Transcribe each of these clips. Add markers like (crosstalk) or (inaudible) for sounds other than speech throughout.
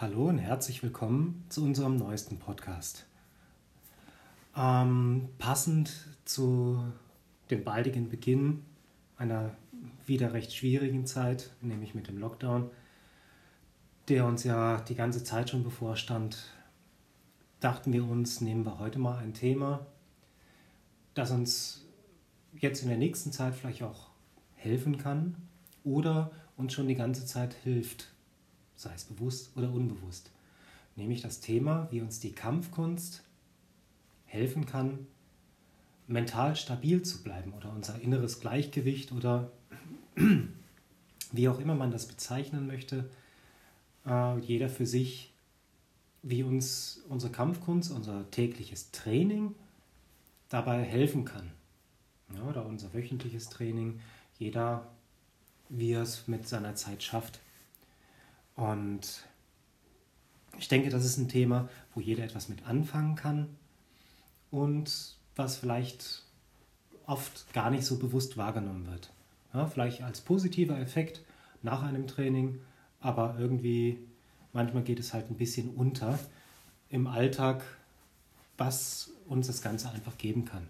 Hallo und herzlich willkommen zu unserem neuesten Podcast. Ähm, passend zu dem baldigen Beginn einer wieder recht schwierigen Zeit, nämlich mit dem Lockdown, der uns ja die ganze Zeit schon bevorstand, dachten wir uns, nehmen wir heute mal ein Thema, das uns jetzt in der nächsten Zeit vielleicht auch helfen kann oder uns schon die ganze Zeit hilft, sei es bewusst oder unbewusst. Nämlich das Thema, wie uns die Kampfkunst helfen kann, mental stabil zu bleiben oder unser inneres Gleichgewicht oder wie auch immer man das bezeichnen möchte, äh, jeder für sich, wie uns unsere Kampfkunst, unser tägliches Training dabei helfen kann. Ja, oder unser wöchentliches Training, jeder, wie er es mit seiner Zeit schafft. Und ich denke, das ist ein Thema, wo jeder etwas mit anfangen kann und was vielleicht oft gar nicht so bewusst wahrgenommen wird. Ja, vielleicht als positiver Effekt nach einem Training, aber irgendwie manchmal geht es halt ein bisschen unter im Alltag, was uns das Ganze einfach geben kann.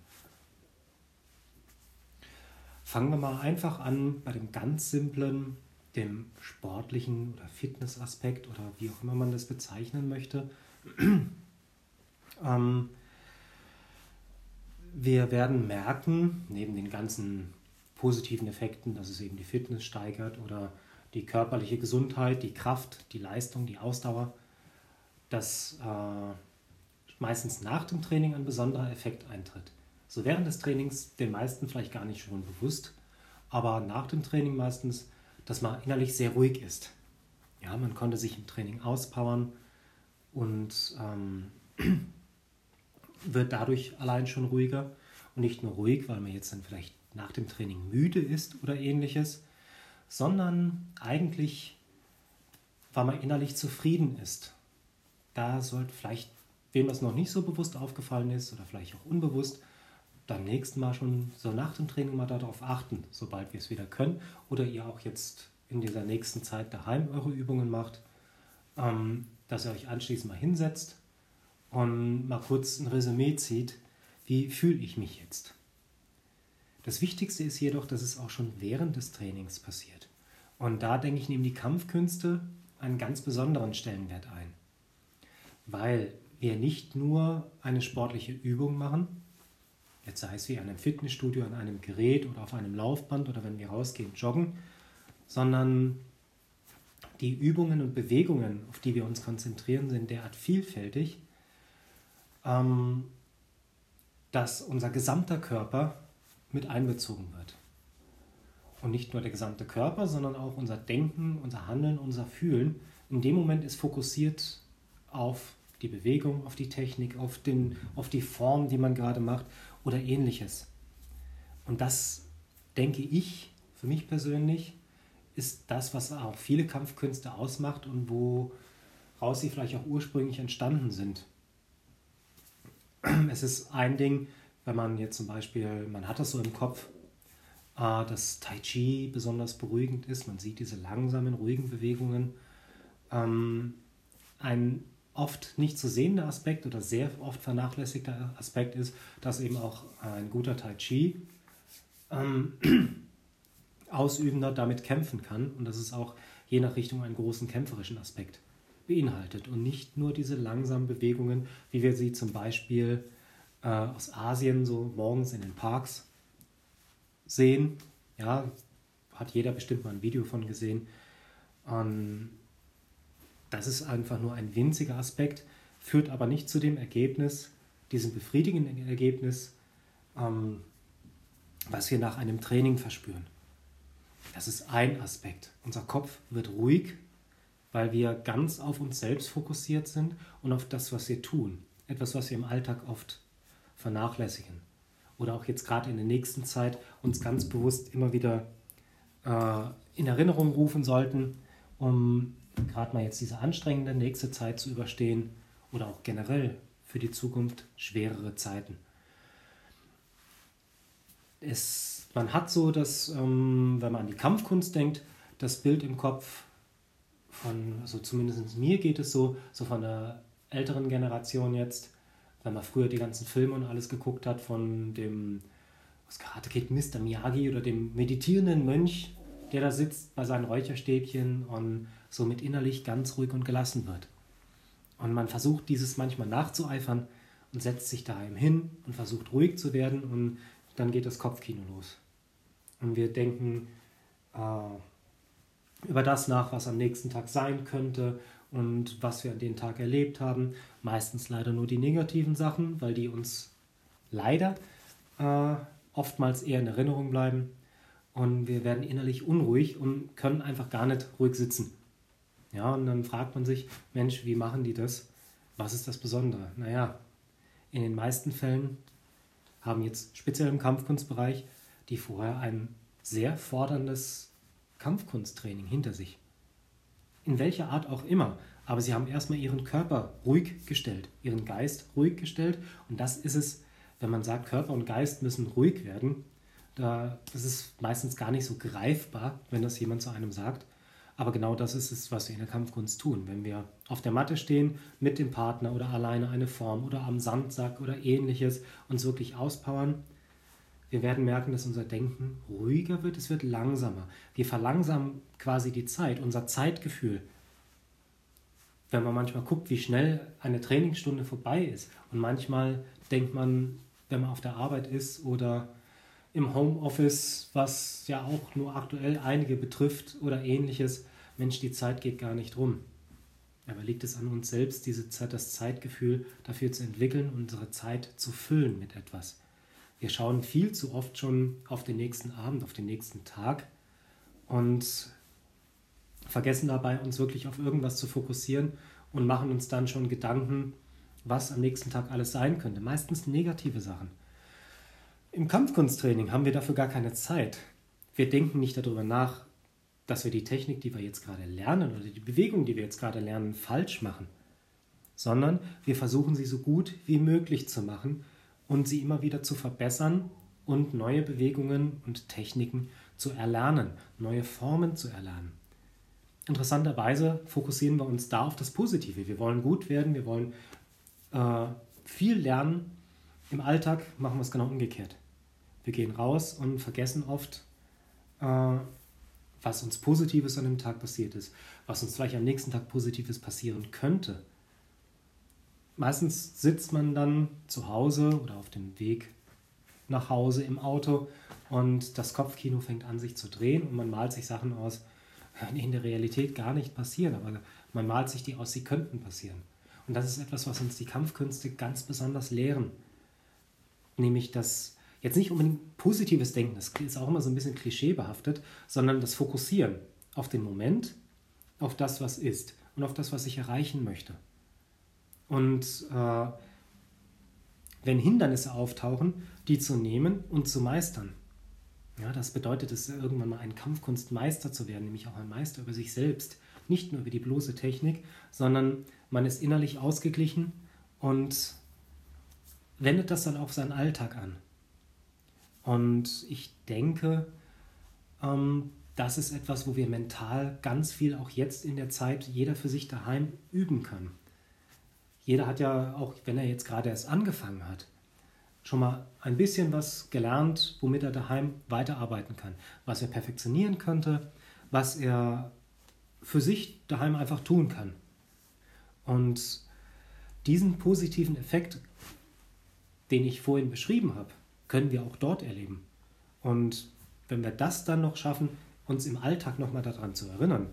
Fangen wir mal einfach an bei dem ganz simplen dem sportlichen oder Fitnessaspekt oder wie auch immer man das bezeichnen möchte. ähm, wir werden merken, neben den ganzen positiven Effekten, dass es eben die Fitness steigert oder die körperliche Gesundheit, die Kraft, die Leistung, die Ausdauer, dass äh, meistens nach dem Training ein besonderer Effekt eintritt. So während des Trainings den meisten vielleicht gar nicht schon bewusst, aber nach dem Training meistens dass man innerlich sehr ruhig ist. Ja, man konnte sich im Training auspowern und ähm, (clears throat) wird dadurch allein schon ruhiger. Und nicht nur ruhig, weil man jetzt dann vielleicht nach dem Training müde ist oder ähnliches, sondern eigentlich, weil man innerlich zufrieden ist. Da sollte vielleicht, wem das noch nicht so bewusst aufgefallen ist oder vielleicht auch unbewusst, beim nächsten Mal schon so nach dem Training mal darauf achten, sobald wir es wieder können oder ihr auch jetzt in dieser nächsten Zeit daheim eure Übungen macht, ähm, dass ihr euch anschließend mal hinsetzt und mal kurz ein Resümee zieht, wie fühle ich mich jetzt. Das Wichtigste ist jedoch, dass es auch schon während des Trainings passiert. Und da denke ich, nehmen die Kampfkünste einen ganz besonderen Stellenwert ein. Weil wir nicht nur eine sportliche Übung machen, Jetzt sei es wie an einem Fitnessstudio, an einem Gerät oder auf einem Laufband oder wenn wir rausgehen, joggen, sondern die Übungen und Bewegungen, auf die wir uns konzentrieren, sind derart vielfältig, ähm, dass unser gesamter Körper mit einbezogen wird. Und nicht nur der gesamte Körper, sondern auch unser Denken, unser Handeln, unser Fühlen. In dem Moment ist fokussiert auf die Bewegung, auf die Technik, auf, den, auf die Form, die man gerade macht oder ähnliches. Und das denke ich, für mich persönlich, ist das, was auch viele Kampfkünste ausmacht und woraus sie vielleicht auch ursprünglich entstanden sind. (clears throat) Es ist ein Ding, wenn man jetzt zum Beispiel, man hat das so im Kopf, äh, dass Tai Chi besonders beruhigend ist, man sieht diese langsamen, ruhigen Bewegungen. Ähm, ein oft nicht zu sehende Aspekt oder sehr oft vernachlässigter Aspekt ist, dass eben auch ein guter Tai Chi ähm, (clears throat) Ausübender damit kämpfen kann und dass es auch je nach Richtung einen großen kämpferischen Aspekt beinhaltet und nicht nur diese langsamen Bewegungen, wie wir sie zum Beispiel äh, aus Asien so morgens in den Parks sehen. Ja, hat jeder bestimmt mal ein Video von gesehen. Ähm, das ist einfach nur ein winziger Aspekt, führt aber nicht zu dem Ergebnis, diesem befriedigenden Ergebnis, ähm, was wir nach einem Training verspüren. Das ist ein Aspekt. Unser Kopf wird ruhig, weil wir ganz auf uns selbst fokussiert sind und auf das, was wir tun. Etwas, was wir im Alltag oft vernachlässigen. Oder auch jetzt gerade in der nächsten Zeit uns ganz bewusst immer wieder äh, in Erinnerung rufen sollten, um gerade mal jetzt diese anstrengende nächste Zeit zu überstehen oder auch generell für die Zukunft schwerere Zeiten. Es, man hat so das, ähm, wenn man an die Kampfkunst denkt, das Bild im Kopf von, also zumindest mir geht es so, so von der älteren Generation jetzt, wenn man früher die ganzen Filme und alles geguckt hat, von dem was Karate Kid Mr. Miyagi oder dem meditierenden Mönch, der da sitzt bei seinen Räucherstäbchen und somit innerlich ganz ruhig und gelassen wird. Und man versucht dieses manchmal nachzueifern und setzt sich daheim hin und versucht ruhig zu werden und dann geht das Kopfkino los. Und wir denken äh, über das nach, was am nächsten Tag sein könnte und was wir an den Tag erlebt haben. Meistens leider nur die negativen Sachen, weil die uns leider äh, oftmals eher in Erinnerung bleiben. Und wir werden innerlich unruhig und können einfach gar nicht ruhig sitzen. Ja, und dann fragt man sich, Mensch, wie machen die das? Was ist das Besondere? Naja, in den meisten Fällen haben jetzt speziell im Kampfkunstbereich die vorher ein sehr forderndes Kampfkunsttraining hinter sich. In welcher Art auch immer. Aber sie haben erstmal ihren Körper ruhig gestellt, ihren Geist ruhig gestellt. Und das ist es, wenn man sagt, Körper und Geist müssen ruhig werden. Da, das ist meistens gar nicht so greifbar, wenn das jemand zu einem sagt. Aber genau das ist es, was wir in der Kampfkunst tun. Wenn wir auf der Matte stehen, mit dem Partner oder alleine eine Form oder am Sandsack oder ähnliches, uns wirklich auspowern, wir werden merken, dass unser Denken ruhiger wird, es wird langsamer. Wir verlangsamen quasi die Zeit, unser Zeitgefühl. Wenn man manchmal guckt, wie schnell eine Trainingsstunde vorbei ist und manchmal denkt man, wenn man auf der Arbeit ist oder im Homeoffice, was ja auch nur aktuell einige betrifft oder ähnliches, Mensch, die Zeit geht gar nicht rum. Aber liegt es an uns selbst, diese Zeit, das Zeitgefühl dafür zu entwickeln, unsere Zeit zu füllen mit etwas. Wir schauen viel zu oft schon auf den nächsten Abend, auf den nächsten Tag und vergessen dabei, uns wirklich auf irgendwas zu fokussieren und machen uns dann schon Gedanken, was am nächsten Tag alles sein könnte. Meistens negative Sachen. Im Kampfkunsttraining haben wir dafür gar keine Zeit. Wir denken nicht darüber nach, dass wir die Technik, die wir jetzt gerade lernen oder die Bewegung, die wir jetzt gerade lernen, falsch machen, sondern wir versuchen sie so gut wie möglich zu machen und sie immer wieder zu verbessern und neue Bewegungen und Techniken zu erlernen, neue Formen zu erlernen. Interessanterweise fokussieren wir uns da auf das Positive. Wir wollen gut werden, wir wollen äh, viel lernen. Im Alltag machen wir es genau umgekehrt. Wir gehen raus und vergessen oft, äh, was uns Positives an dem Tag passiert ist, was uns vielleicht am nächsten Tag Positives passieren könnte. Meistens sitzt man dann zu Hause oder auf dem Weg nach Hause im Auto und das Kopfkino fängt an sich zu drehen und man malt sich Sachen aus, die in der Realität gar nicht passieren, aber man malt sich die aus, sie könnten passieren. Und das ist etwas, was uns die Kampfkünste ganz besonders lehren. Nämlich das jetzt nicht unbedingt positives Denken, das ist auch immer so ein bisschen klischeebehaftet, sondern das Fokussieren auf den Moment, auf das, was ist und auf das, was ich erreichen möchte. Und äh, wenn Hindernisse auftauchen, die zu nehmen und zu meistern. Ja, das bedeutet es, irgendwann mal ein Kampfkunstmeister zu werden, nämlich auch ein Meister über sich selbst. Nicht nur über die bloße Technik, sondern man ist innerlich ausgeglichen und wendet das dann auf seinen Alltag an. Und ich denke, ähm, das ist etwas, wo wir mental ganz viel auch jetzt in der Zeit jeder für sich daheim üben kann. Jeder hat ja auch, wenn er jetzt gerade erst angefangen hat, schon mal ein bisschen was gelernt, womit er daheim weiterarbeiten kann, was er perfektionieren könnte, was er für sich daheim einfach tun kann. Und diesen positiven Effekt, den ich vorhin beschrieben habe, können wir auch dort erleben. Und wenn wir das dann noch schaffen, uns im Alltag nochmal daran zu erinnern,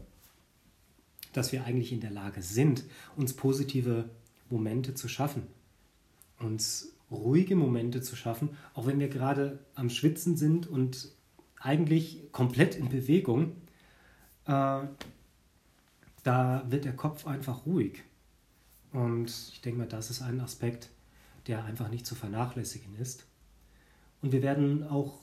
dass wir eigentlich in der Lage sind, uns positive Momente zu schaffen, uns ruhige Momente zu schaffen, auch wenn wir gerade am Schwitzen sind und eigentlich komplett in Bewegung, äh, da wird der Kopf einfach ruhig. Und ich denke mal, das ist ein Aspekt, der einfach nicht zu vernachlässigen ist. Und wir werden auch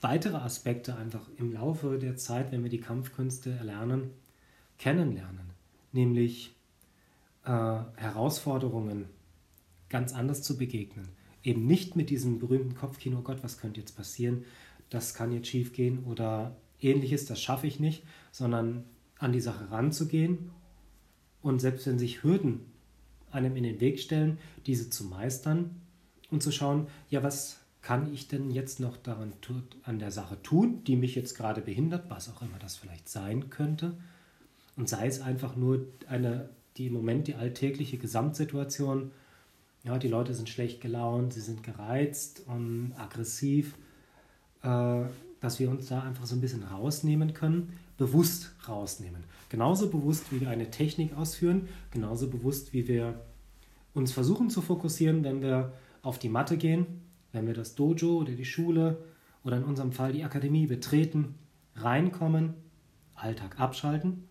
weitere Aspekte einfach im Laufe der Zeit, wenn wir die Kampfkünste erlernen, kennenlernen. Nämlich äh, Herausforderungen ganz anders zu begegnen. Eben nicht mit diesem berühmten Kopfkino, Gott, was könnte jetzt passieren, das kann jetzt schief gehen oder ähnliches, das schaffe ich nicht, sondern an die Sache ranzugehen und selbst wenn sich Hürden einem in den Weg stellen, diese zu meistern und zu schauen, ja, was kann ich denn jetzt noch daran an der Sache tun, die mich jetzt gerade behindert, was auch immer das vielleicht sein könnte. Und sei es einfach nur eine, die im Moment die alltägliche Gesamtsituation, ja, die Leute sind schlecht gelaunt, sie sind gereizt und aggressiv, äh, dass wir uns da einfach so ein bisschen rausnehmen können, bewusst rausnehmen. Genauso bewusst, wie wir eine Technik ausführen, genauso bewusst, wie wir uns versuchen zu fokussieren, wenn wir auf die Matte gehen, wenn wir das Dojo oder die Schule oder in unserem Fall die Akademie betreten, reinkommen, Alltag abschalten.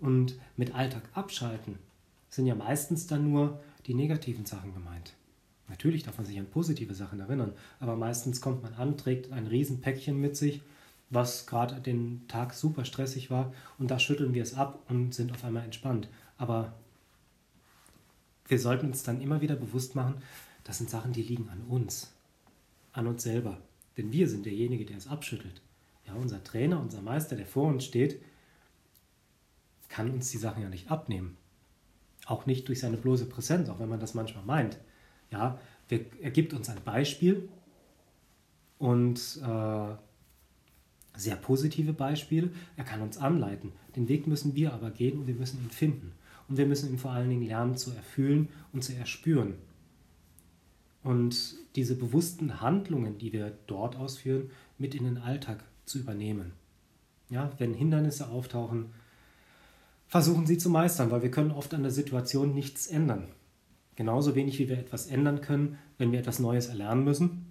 Und mit Alltag abschalten sind ja meistens dann nur die negativen Sachen gemeint. Natürlich darf man sich an positive Sachen erinnern, aber meistens kommt man an, trägt ein Riesenpäckchen mit sich, was gerade den Tag super stressig war und da schütteln wir es ab und sind auf einmal entspannt. Aber wir sollten uns dann immer wieder bewusst machen, das sind Sachen, die liegen an uns, an uns selber. Denn wir sind derjenige, der es abschüttelt. Ja, unser Trainer, unser Meister, der vor uns steht, kann uns die Sachen ja nicht abnehmen. Auch nicht durch seine bloße Präsenz, auch wenn man das manchmal meint. Ja, er gibt uns ein Beispiel und äh, sehr positive Beispiele. Er kann uns anleiten. Den Weg müssen wir aber gehen und wir müssen ihn finden. Und wir müssen ihn vor allen Dingen lernen zu erfühlen und zu erspüren. Und diese bewussten Handlungen, die wir dort ausführen, mit in den Alltag zu übernehmen. Ja, wenn Hindernisse auftauchen, versuchen sie zu meistern, weil wir können oft an der Situation nichts ändern. Genauso wenig wie wir etwas ändern können, wenn wir etwas Neues erlernen müssen.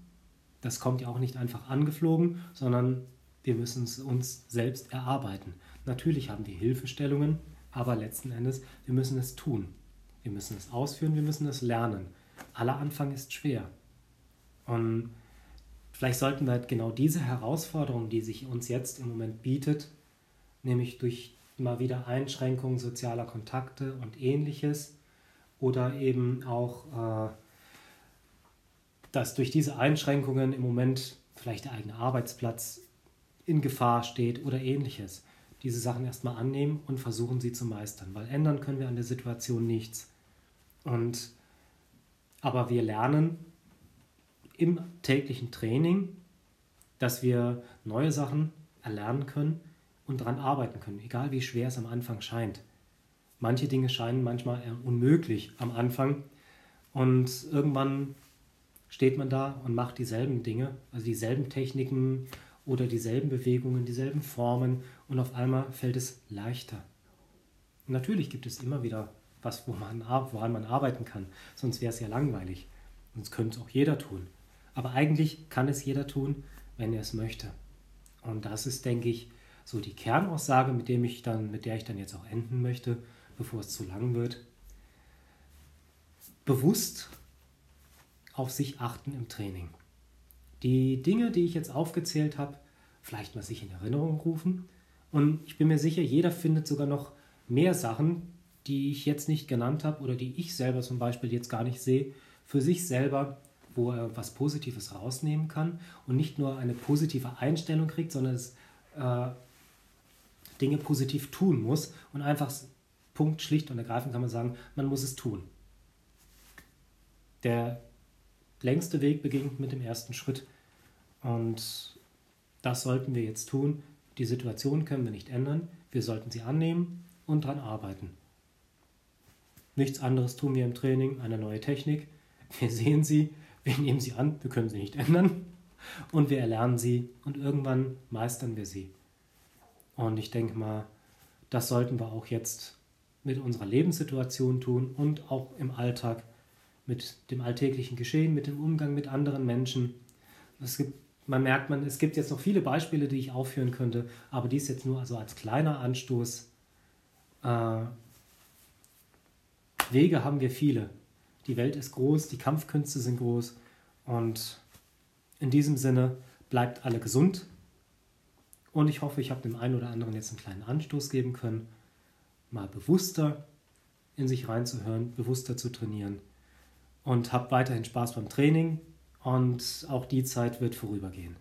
Das kommt ja auch nicht einfach angeflogen, sondern wir müssen es uns selbst erarbeiten. Natürlich haben wir Hilfestellungen, aber letzten Endes, wir müssen es tun. Wir müssen es ausführen, wir müssen es lernen. Aller Anfang ist schwer. Und vielleicht sollten wir halt genau diese Herausforderung, die sich uns jetzt im Moment bietet, nämlich durch mal wieder Einschränkungen sozialer Kontakte und ähnliches, oder eben auch, äh, dass durch diese Einschränkungen im Moment vielleicht der eigene Arbeitsplatz in Gefahr steht oder ähnliches diese Sachen erstmal annehmen und versuchen sie zu meistern, weil ändern können wir an der Situation nichts. Und aber wir lernen im täglichen Training, dass wir neue Sachen erlernen können und daran arbeiten können, egal wie schwer es am Anfang scheint. Manche Dinge scheinen manchmal unmöglich am Anfang und irgendwann steht man da und macht dieselben Dinge, also dieselben Techniken oder dieselben Bewegungen, dieselben Formen und auf einmal fällt es leichter. Natürlich gibt es immer wieder was, wo man, woran man arbeiten kann, sonst wäre es ja langweilig. Sonst könnte es auch jeder tun. Aber eigentlich kann es jeder tun, wenn er es möchte. Und das ist, denke ich, so die Kernaussage, mit, dem ich dann, mit der ich dann jetzt auch enden möchte, bevor es zu lang wird. Bewusst auf sich achten im Training die Dinge, die ich jetzt aufgezählt habe, vielleicht mal sich in Erinnerung rufen. Und ich bin mir sicher, jeder findet sogar noch mehr Sachen, die ich jetzt nicht genannt habe oder die ich selber zum Beispiel jetzt gar nicht sehe, für sich selber, wo er was Positives rausnehmen kann und nicht nur eine positive Einstellung kriegt, sondern es äh, Dinge positiv tun muss und einfach Punkt schlicht und ergreifend kann man sagen, man muss es tun. Der längste Weg beginnt mit dem ersten Schritt. Und das sollten wir jetzt tun. Die Situation können wir nicht ändern. Wir sollten sie annehmen und daran arbeiten. Nichts anderes tun wir im Training, eine neue Technik. Wir sehen sie, wir nehmen sie an, wir können sie nicht ändern. Und wir erlernen sie und irgendwann meistern wir sie. Und ich denke mal, das sollten wir auch jetzt mit unserer Lebenssituation tun und auch im Alltag mit dem alltäglichen Geschehen, mit dem Umgang mit anderen Menschen. Es gibt man merkt, man, es gibt jetzt noch viele Beispiele, die ich aufführen könnte, aber dies jetzt nur also als kleiner Anstoß. Äh, Wege haben wir viele. Die Welt ist groß, die Kampfkünste sind groß und in diesem Sinne bleibt alle gesund und ich hoffe, ich habe dem einen oder anderen jetzt einen kleinen Anstoß geben können, mal bewusster in sich reinzuhören, bewusster zu trainieren und habt weiterhin Spaß beim Training und auch die Zeit wird vorübergehen.